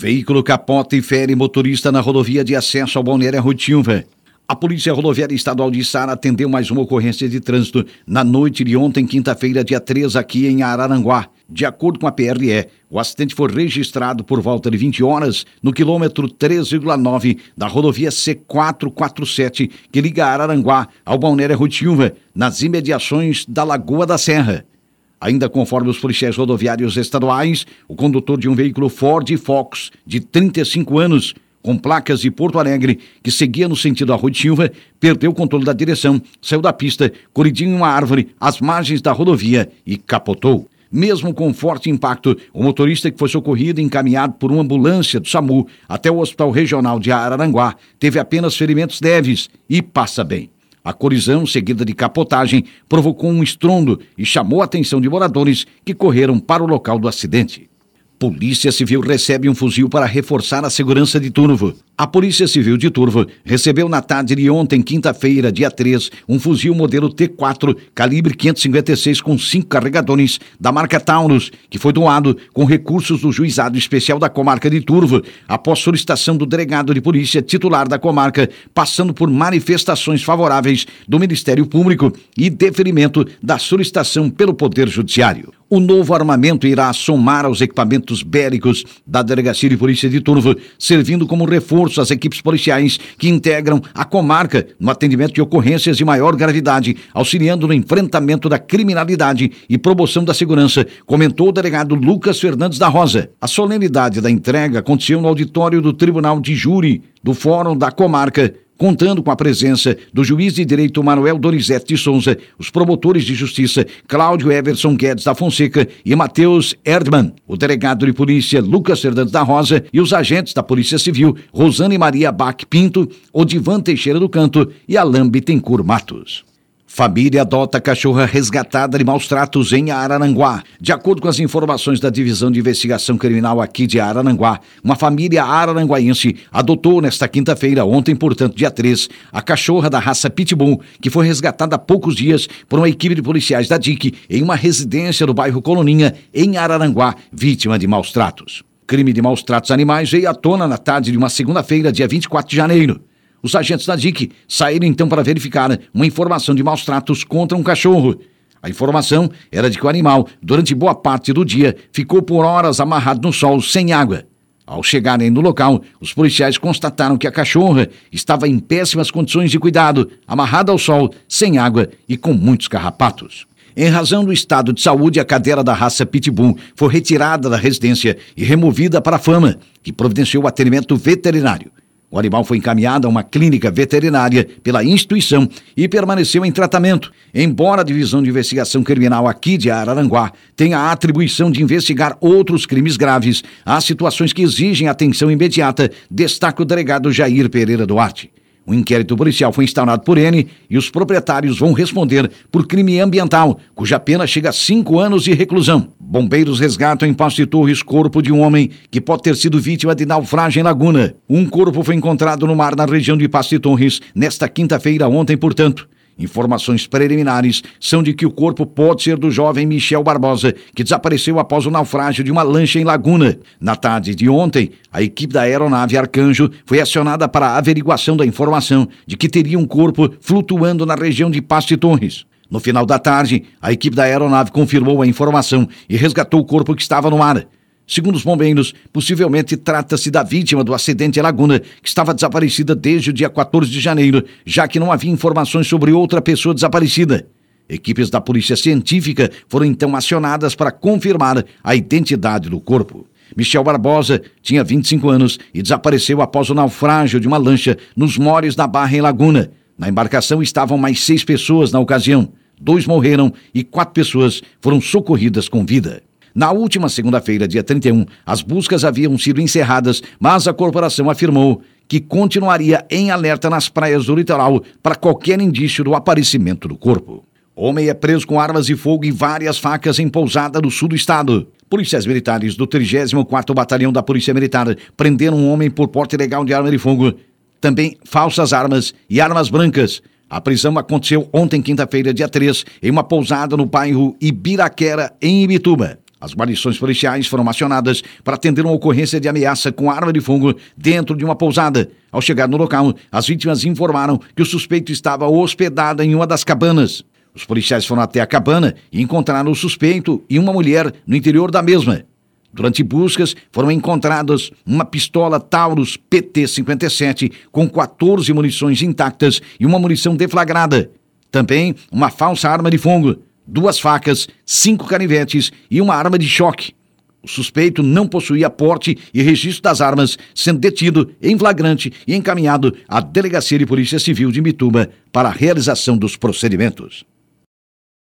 Veículo capota e fere motorista na rodovia de acesso ao Balneário Rutilva. A Polícia Rodoviária Estadual de Sara atendeu mais uma ocorrência de trânsito na noite de ontem, quinta-feira, dia 3, aqui em Araranguá. De acordo com a PRE, o acidente foi registrado por volta de 20 horas no quilômetro 3,9 da rodovia C447, que liga Araranguá ao Balneário Rutilva, nas imediações da Lagoa da Serra. Ainda conforme os policiais rodoviários estaduais, o condutor de um veículo Ford Fox de 35 anos com placas de Porto Alegre, que seguia no sentido Arroio de Silva, perdeu o controle da direção, saiu da pista, colidiu em uma árvore às margens da rodovia e capotou. Mesmo com forte impacto, o motorista que foi socorrido e encaminhado por uma ambulância do SAMU até o Hospital Regional de Araranguá teve apenas ferimentos leves e passa bem. A colisão, seguida de capotagem, provocou um estrondo e chamou a atenção de moradores que correram para o local do acidente. Polícia Civil recebe um fuzil para reforçar a segurança de Turvo. A Polícia Civil de Turvo recebeu na tarde de ontem, quinta-feira, dia 3, um fuzil modelo T4, calibre 556 com cinco carregadores, da marca Taurus, que foi doado com recursos do Juizado Especial da Comarca de Turvo, após solicitação do delegado de polícia titular da comarca, passando por manifestações favoráveis do Ministério Público e deferimento da solicitação pelo Poder Judiciário. O novo armamento irá somar aos equipamentos bélicos da Delegacia de Polícia de Turvo, servindo como reforço às equipes policiais que integram a comarca no atendimento de ocorrências de maior gravidade, auxiliando no enfrentamento da criminalidade e promoção da segurança, comentou o delegado Lucas Fernandes da Rosa. A solenidade da entrega aconteceu no auditório do Tribunal de Júri do Fórum da Comarca, contando com a presença do juiz de direito Manuel Donizete de Souza, os promotores de justiça Cláudio Everson Guedes da Fonseca e Matheus Erdmann, o delegado de polícia Lucas Fernandes da Rosa e os agentes da Polícia Civil Rosane Maria Bach Pinto, Odivan Teixeira do Canto e Alain Bittencourt Matos. Família adota cachorra resgatada de maus tratos em Araranguá. De acordo com as informações da Divisão de Investigação Criminal aqui de Araranguá, uma família araranguaense adotou nesta quinta-feira, ontem, portanto, dia 3, a cachorra da raça Pitbull, que foi resgatada há poucos dias por uma equipe de policiais da DIC em uma residência do bairro Coloninha, em Araranguá, vítima de maus tratos. Crime de maus tratos animais veio à tona na tarde de uma segunda-feira, dia 24 de janeiro. Os agentes da DIC saíram então para verificar uma informação de maus tratos contra um cachorro. A informação era de que o animal, durante boa parte do dia, ficou por horas amarrado no sol sem água. Ao chegarem no local, os policiais constataram que a cachorra estava em péssimas condições de cuidado, amarrada ao sol, sem água e com muitos carrapatos. Em razão do estado de saúde, a cadela da raça Pitbull foi retirada da residência e removida para a Fama, que providenciou atendimento veterinário. O animal foi encaminhado a uma clínica veterinária pela instituição e permaneceu em tratamento. Embora a Divisão de Investigação Criminal aqui de Araranguá tenha a atribuição de investigar outros crimes graves, há situações que exigem atenção imediata, destaca o delegado Jair Pereira Duarte. O inquérito policial foi instaurado por N e os proprietários vão responder por crime ambiental, cuja pena chega a cinco anos de reclusão. Bombeiros resgatam em Passo de Torres corpo de um homem que pode ter sido vítima de naufrágio em Laguna. Um corpo foi encontrado no mar na região de Passo de Torres nesta quinta-feira, ontem, portanto. Informações preliminares são de que o corpo pode ser do jovem Michel Barbosa, que desapareceu após o naufrágio de uma lancha em Laguna. Na tarde de ontem, a equipe da aeronave Arcanjo foi acionada para a averiguação da informação de que teria um corpo flutuando na região de Pasto Torres. No final da tarde, a equipe da aeronave confirmou a informação e resgatou o corpo que estava no mar. Segundo os bombeiros, possivelmente trata-se da vítima do acidente em Laguna, que estava desaparecida desde o dia 14 de janeiro, já que não havia informações sobre outra pessoa desaparecida. Equipes da Polícia Científica foram então acionadas para confirmar a identidade do corpo. Michel Barbosa tinha 25 anos e desapareceu após o naufrágio de uma lancha nos mores da Barra em Laguna. Na embarcação estavam mais seis pessoas na ocasião. Dois morreram e quatro pessoas foram socorridas com vida. Na última segunda-feira, dia 31, as buscas haviam sido encerradas, mas a corporação afirmou que continuaria em alerta nas praias do litoral para qualquer indício do aparecimento do corpo. Homem é preso com armas de fogo e várias facas em pousada do sul do estado. Policiais militares do 34º Batalhão da Polícia Militar prenderam um homem por porte ilegal de arma de fogo, também falsas armas e armas brancas. A prisão aconteceu ontem, quinta-feira, dia 3, em uma pousada no bairro Ibiraquera, em Ibituba. As guarnições policiais foram acionadas para atender uma ocorrência de ameaça com arma de fogo dentro de uma pousada. Ao chegar no local, as vítimas informaram que o suspeito estava hospedado em uma das cabanas. Os policiais foram até a cabana e encontraram o suspeito e uma mulher no interior da mesma. Durante buscas, foram encontradas uma pistola Taurus PT-57 com 14 munições intactas e uma munição deflagrada. Também uma falsa arma de fogo duas facas, cinco canivetes e uma arma de choque. O suspeito não possuía porte e registro das armas, sendo detido em flagrante e encaminhado à Delegacia de Polícia Civil de Mituba para a realização dos procedimentos.